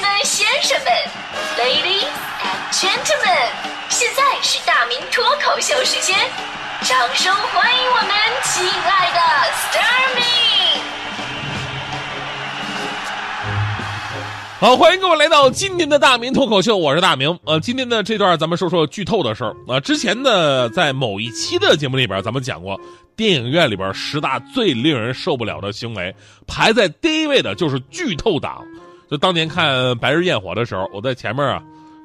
们、先生们，Ladies and Gentlemen，现在是大明脱口秀时间，掌声欢迎我们亲爱的 s t a r m y 好，欢迎各位来到今天的大明脱口秀，我是大明。呃，今天的这段咱们说说剧透的事儿啊、之前呢，在某一期的节目里边，咱们讲过电影院里边十大最令人受不了的行为，排在第一位的就是剧透党。就当年看《白日焰火》的时候，我在前面啊，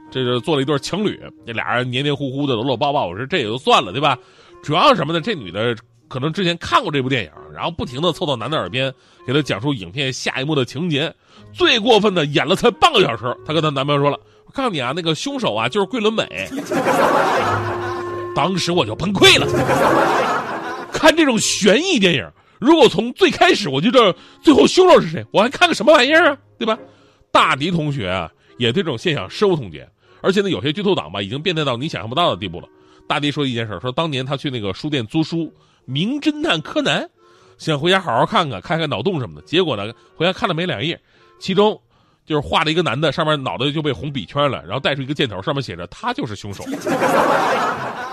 这个做了一对情侣，这俩人黏黏糊糊的，搂搂抱抱，我说这也就算了，对吧？主要是什么呢？这女的可能之前看过这部电影，然后不停的凑到男的耳边，给他讲述影片下一幕的情节。最过分的，演了才半个小时，她跟她男朋友说了：“我告诉你啊，那个凶手啊就是桂纶镁。”当时我就崩溃了。看这种悬疑电影，如果从最开始我就知道最后凶手是谁，我还看个什么玩意儿啊？对吧？大迪同学啊，也对这种现象深恶痛绝，而且呢，有些剧透党吧，已经变态到你想象不到的地步了。大迪说一件事，说当年他去那个书店租书《名侦探柯南》，想回家好好看看，开开脑洞什么的。结果呢，回家看了没两页，其中就是画了一个男的，上面脑袋就被红笔圈了，然后带出一个箭头，上面写着他就是凶手。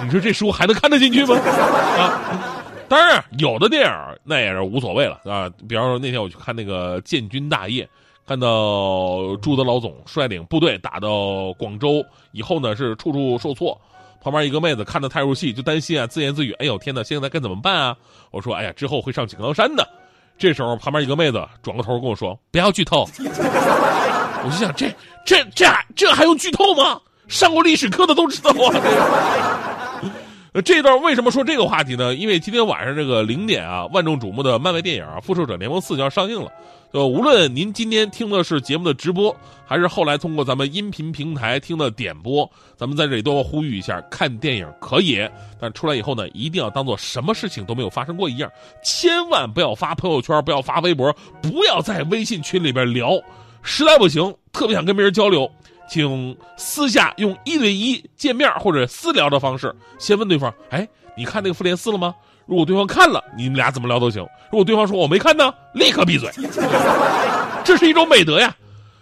你说这书还能看得进去吗？啊！当然，有的电影那也是无所谓了啊。比方说那天我去看那个《建军大业》，看到朱德老总率领部队打到广州以后呢，是处处受挫。旁边一个妹子看得太入戏，就担心啊，自言自语：“哎呦天哪，现在该怎么办啊？”我说：“哎呀，之后会上井冈山的。”这时候旁边一个妹子转过头跟我说：“不要剧透。”我就想，这这这这还用剧透吗？上过历史课的都知道啊。这段为什么说这个话题呢？因为今天晚上这个零点啊，万众瞩目的漫威电影，《复仇者联盟四》就要上映了。呃，无论您今天听的是节目的直播，还是后来通过咱们音频平台听的点播，咱们在这里都要呼吁一下：看电影可以，但出来以后呢，一定要当做什么事情都没有发生过一样，千万不要发朋友圈，不要发微博，不要在微信群里边聊。实在不行，特别想跟别人交流。请私下用一对一见面或者私聊的方式，先问对方：“哎，你看那个复联四了吗？”如果对方看了，你们俩怎么聊都行；如果对方说我没看呢，立刻闭嘴。这是一种美德呀。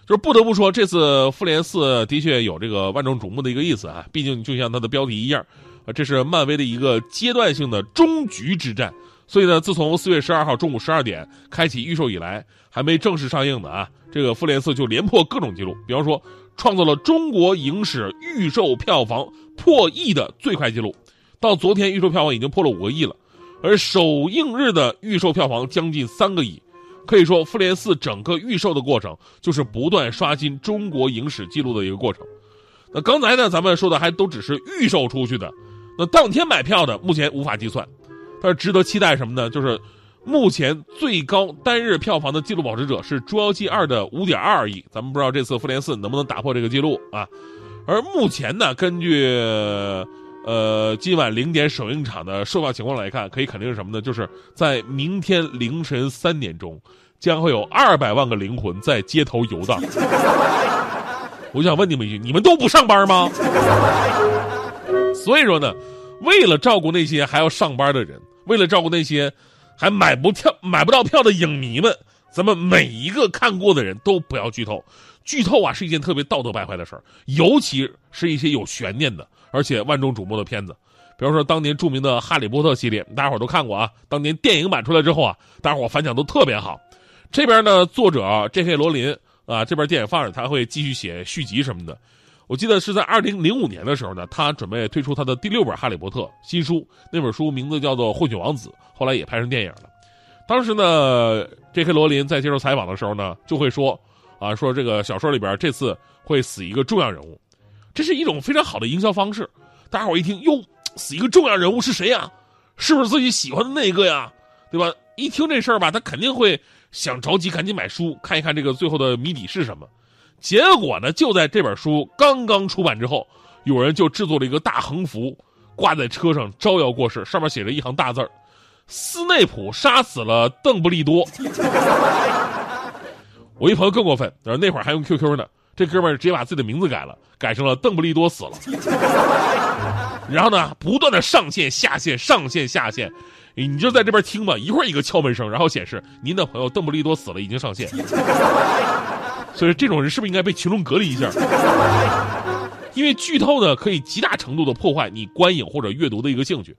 就是不得不说，这次复联四的确有这个万众瞩目的一个意思啊。毕竟就像它的标题一样，啊，这是漫威的一个阶段性的终局之战。所以呢，自从四月十二号中午十二点开启预售以来，还没正式上映的啊，这个复联四就连破各种记录，比方说。创造了中国影史预售票房破亿的最快记录，到昨天预售票房已经破了五个亿了，而首映日的预售票房将近三个亿，可以说《复联四》整个预售的过程就是不断刷新中国影史记录的一个过程。那刚才呢，咱们说的还都只是预售出去的，那当天买票的目前无法计算，但是值得期待什么呢？就是。目前最高单日票房的纪录保持者是《捉妖记二》的五点二亿，咱们不知道这次《复联四》能不能打破这个记录啊？而目前呢，根据呃今晚零点首映场的售票情况来看，可以肯定是什么呢？就是在明天凌晨三点钟，将会有二百万个灵魂在街头游荡。我想问你们一句：你们都不上班吗？所以说呢，为了照顾那些还要上班的人，为了照顾那些。还买不票、买不到票的影迷们，咱们每一个看过的人都不要剧透。剧透啊，是一件特别道德败坏的事儿，尤其是一些有悬念的，而且万众瞩目的片子。比方说，当年著名的《哈利波特》系列，大家伙都看过啊。当年电影版出来之后啊，大家伙反响都特别好。这边呢，作者 J.K. 罗琳啊，这边电影放着，他会继续写续集什么的。我记得是在二零零五年的时候呢，他准备推出他的第六本《哈利波特》新书，那本书名字叫做《混血王子》，后来也拍成电影了。当时呢，J.K. 罗琳在接受采访的时候呢，就会说，啊，说这个小说里边这次会死一个重要人物，这是一种非常好的营销方式。大家伙一听，哟，死一个重要人物是谁呀？是不是自己喜欢的那个呀？对吧？一听这事儿吧，他肯定会想着急赶紧买书看一看这个最后的谜底是什么。结果呢，就在这本书刚刚出版之后，有人就制作了一个大横幅，挂在车上招摇过市，上面写着一行大字儿：“斯内普杀死了邓布利多。”我一朋友更过分，那会儿还用 QQ 呢，这哥们儿直接把自己的名字改了，改成了邓布利多死了。然后呢，不断的上线下线，上线下线，你就在这边听吧，一会儿一个敲门声，然后显示您的朋友邓布利多死了，已经上线。所以这种人是不是应该被群众隔离一下？因为剧透呢，可以极大程度的破坏你观影或者阅读的一个兴趣。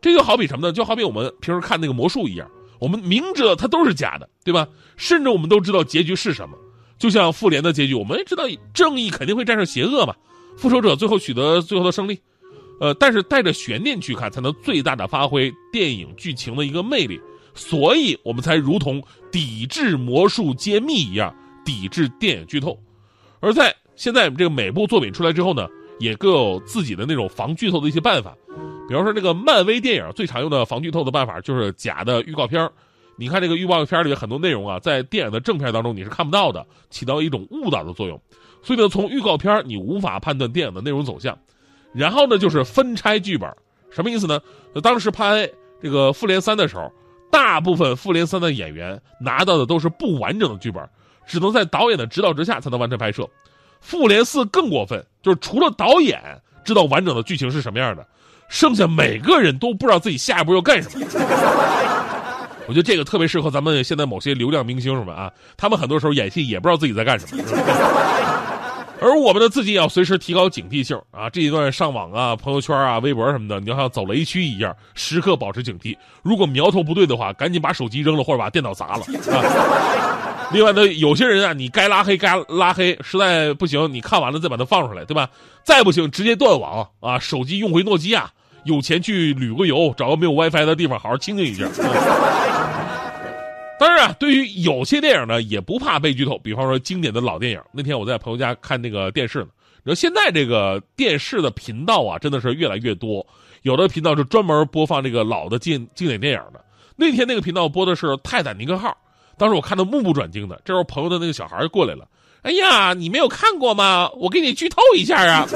这就好比什么呢？就好比我们平时看那个魔术一样，我们明知道它都是假的，对吧？甚至我们都知道结局是什么。就像复联的结局，我们也知道正义肯定会战胜邪恶嘛，复仇者最后取得最后的胜利。呃，但是带着悬念去看，才能最大的发挥电影剧情的一个魅力。所以我们才如同抵制魔术揭秘一样，抵制电影剧透。而在现在我们这个每部作品出来之后呢，也各有自己的那种防剧透的一些办法。比方说，这个漫威电影最常用的防剧透的办法就是假的预告片儿你看这个预告片里很多内容啊，在电影的正片当中你是看不到的，起到一种误导的作用。所以呢，从预告片你无法判断电影的内容走向。然后呢，就是分拆剧本，什么意思呢？当时拍这个《复联三》的时候，大部分《复联三》的演员拿到的都是不完整的剧本，只能在导演的指导之下才能完成拍摄。《复联四》更过分，就是除了导演知道完整的剧情是什么样的。剩下每个人都不知道自己下一步要干什么，我觉得这个特别适合咱们现在某些流量明星什么啊，他们很多时候演戏也不知道自己在干什么，而我们的自己也要随时提高警惕性啊，这一段上网啊、朋友圈啊、微博什么的，你要像走雷区一样，时刻保持警惕。如果苗头不对的话，赶紧把手机扔了或者把电脑砸了啊。另外呢，有些人啊，你该拉黑该拉黑，实在不行你看完了再把它放出来，对吧？再不行直接断网啊，手机用回诺基亚。有钱去旅个游，找个没有 WiFi 的地方好好清静一下。当然啊，对于有些电影呢，也不怕被剧透。比方说经典的老电影，那天我在朋友家看那个电视呢。你说现在这个电视的频道啊，真的是越来越多。有的频道是专门播放这个老的经经典电影的。那天那个频道播的是《泰坦尼克号》，当时我看的目不转睛的。这时候朋友的那个小孩就过来了。哎呀，你没有看过吗？我给你剧透一下啊！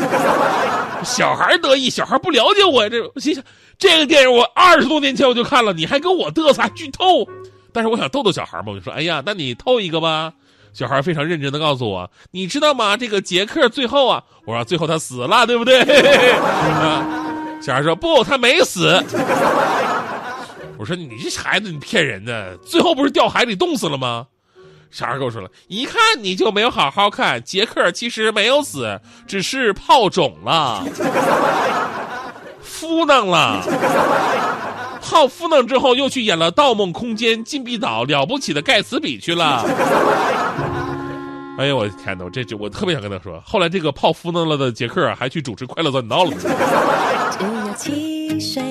小孩得意，小孩不了解我呀。这我心想，这个电影我二十多年前我就看了，你还跟我嘚瑟剧透？但是我想逗逗小孩嘛，我就说，哎呀，那你透一个吧。小孩非常认真的告诉我，你知道吗？这个杰克最后啊，我说最后他死了，对不对？小孩说不，他没死。我说你这孩子，你骗人的，最后不是掉海里冻死了吗？小孩跟我说了，一看你就没有好好看。杰克其实没有死，只是泡肿了，敷弄了。泡敷弄之后，又去演了《盗梦空间》《禁闭岛》了不起的盖茨比去了。哎呀，我的天哪！我这这我特别想跟他说。后来这个泡敷弄了的杰克还去主持《快乐早点到》了。只有汽水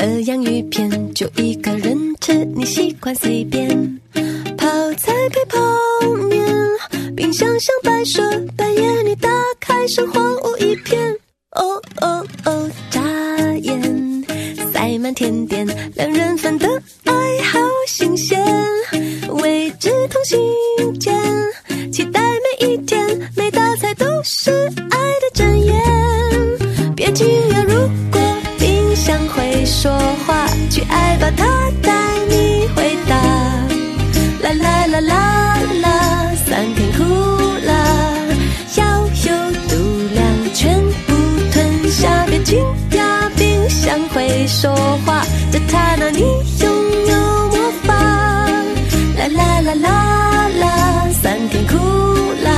和洋芋片，就一个人吃，你习惯随便。泡菜配泡面，冰箱像摆设，半夜你打开，生荒芜一片。哦哦哦，眨眼塞满甜点，两人份的爱好新鲜，未知同心间，期待每一天，每道菜都是去爱吧，它带你回答。啦啦啦啦啦，酸甜苦辣，要有度量，全部吞下。别惊讶，冰箱会说话，在它那里拥有魔法。啦啦啦啦啦，酸甜苦辣，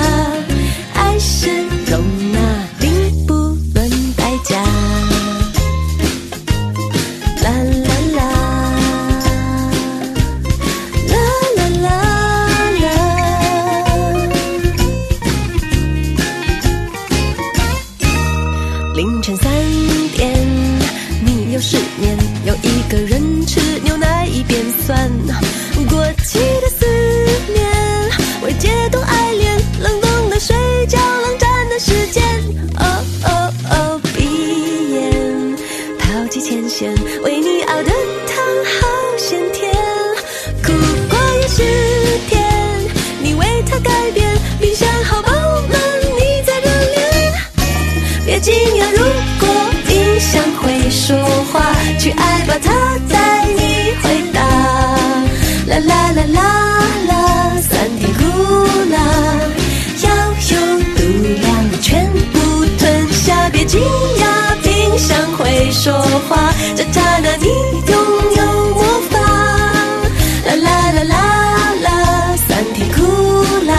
爱是鲜为你熬的汤好鲜甜苦瓜也是甜你为他改变冰箱好饱满你在热恋。别惊讶如果冰箱会说话去爱吧它你拥有魔法，啦啦啦啦啦，酸甜苦辣，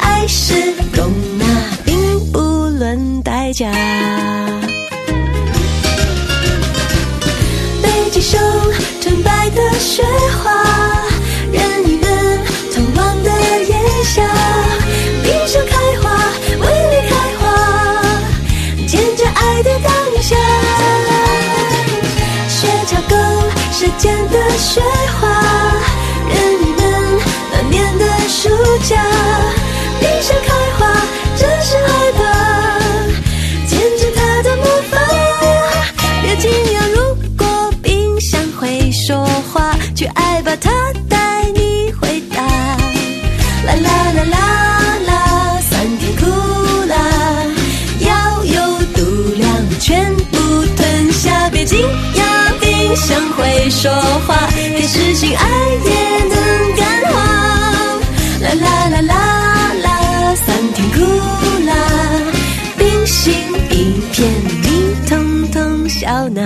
爱是容纳，并不论代价。北极熊纯白的雪花。间的雪花。想会说话，给痴心爱也能感化。啦啦啦啦啦，酸甜苦辣，冰心一片，你通通笑纳。